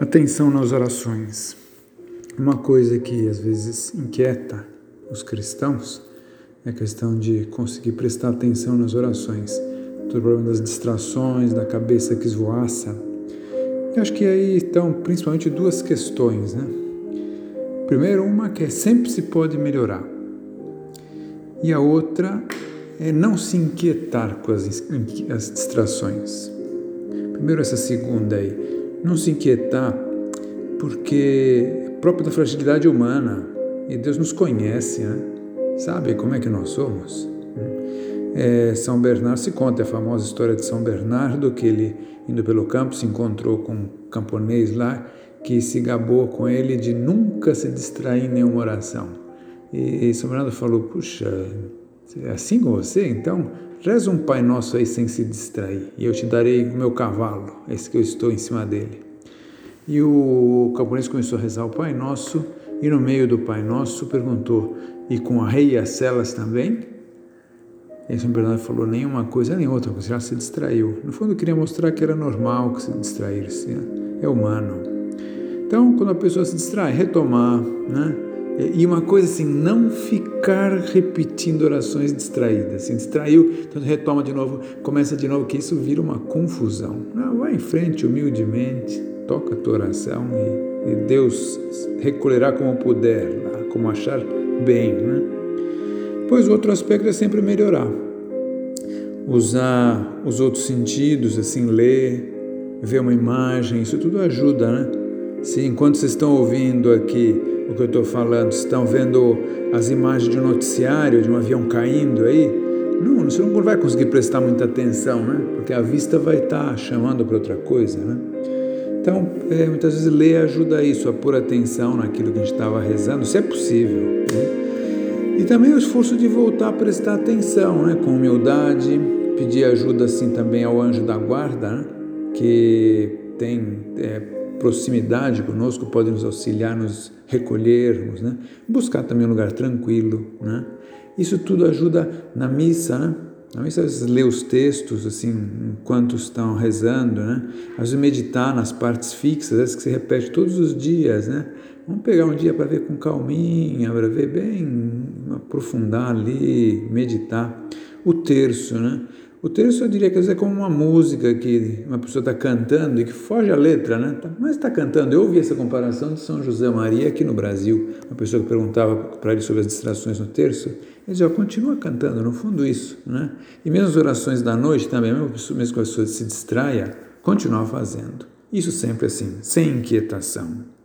Atenção nas orações. Uma coisa que às vezes inquieta os cristãos é a questão de conseguir prestar atenção nas orações. Todo o problema das distrações, da cabeça que esvoaça. Eu acho que aí estão principalmente duas questões, né? Primeiro, uma que é sempre se pode melhorar. E a outra é não se inquietar com as, as distrações. Primeiro, essa segunda aí não se inquietar, porque é próprio da fragilidade humana, e Deus nos conhece, né? sabe como é que nós somos. É, São Bernardo se conta a famosa história de São Bernardo, que ele, indo pelo campo, se encontrou com um camponês lá que se gabou com ele de nunca se distrair em nenhuma oração. E, e São Bernardo falou: Puxa, é assim com você? Então, reza um Pai Nosso aí sem se distrair, e eu te darei o meu cavalo, esse que eu estou em cima dele. E o camponês começou a rezar o Pai Nosso, e no meio do Pai Nosso perguntou: E com a rei e as celas também? E São Bernardo falou: Nenhuma coisa nem outra, você já se distraiu. No fundo, queria mostrar que era normal que se distrair-se, né? é humano. Então, quando a pessoa se distrai, retomar, né? E uma coisa assim, não ficar repetindo orações distraídas. Assim, distraiu, então retoma de novo, começa de novo, que isso vira uma confusão. Não, vai em frente humildemente, toca a tua oração e, e Deus recolherá como puder, como achar bem. Né? Pois outro aspecto é sempre melhorar. Usar os outros sentidos, assim, ler, ver uma imagem, isso tudo ajuda, né? Se enquanto vocês estão ouvindo aqui o que eu estou falando, estão vendo as imagens de um noticiário, de um avião caindo aí, não, você não vai conseguir prestar muita atenção, né? Porque a vista vai estar tá chamando para outra coisa, né? Então, é, muitas vezes ler ajuda isso, a pôr atenção naquilo que a gente estava rezando, se é possível. Né? E também o esforço de voltar a prestar atenção, né? Com humildade, pedir ajuda assim também ao anjo da guarda, né? que tem é, proximidade conosco, pode nos auxiliar, nos recolhermos, né? buscar também um lugar tranquilo. Né? Isso tudo ajuda na missa, né? Na missa, às vezes, ler os textos, assim, enquanto estão rezando, né? Às vezes, meditar nas partes fixas, essas que se repete todos os dias, né? Vamos pegar um dia para ver com calminha, para ver bem, aprofundar ali, meditar. O terço, né? O terço eu diria que é como uma música que uma pessoa está cantando e que foge a letra, né? Tá, mas está cantando. Eu ouvi essa comparação de São José Maria aqui no Brasil. Uma pessoa que perguntava para ele sobre as distrações no terço. Ele dizia, continua cantando, no fundo isso, né? E mesmo as orações da noite também, mesmo, mesmo que a pessoa se distraia, continua fazendo. Isso sempre assim, sem inquietação.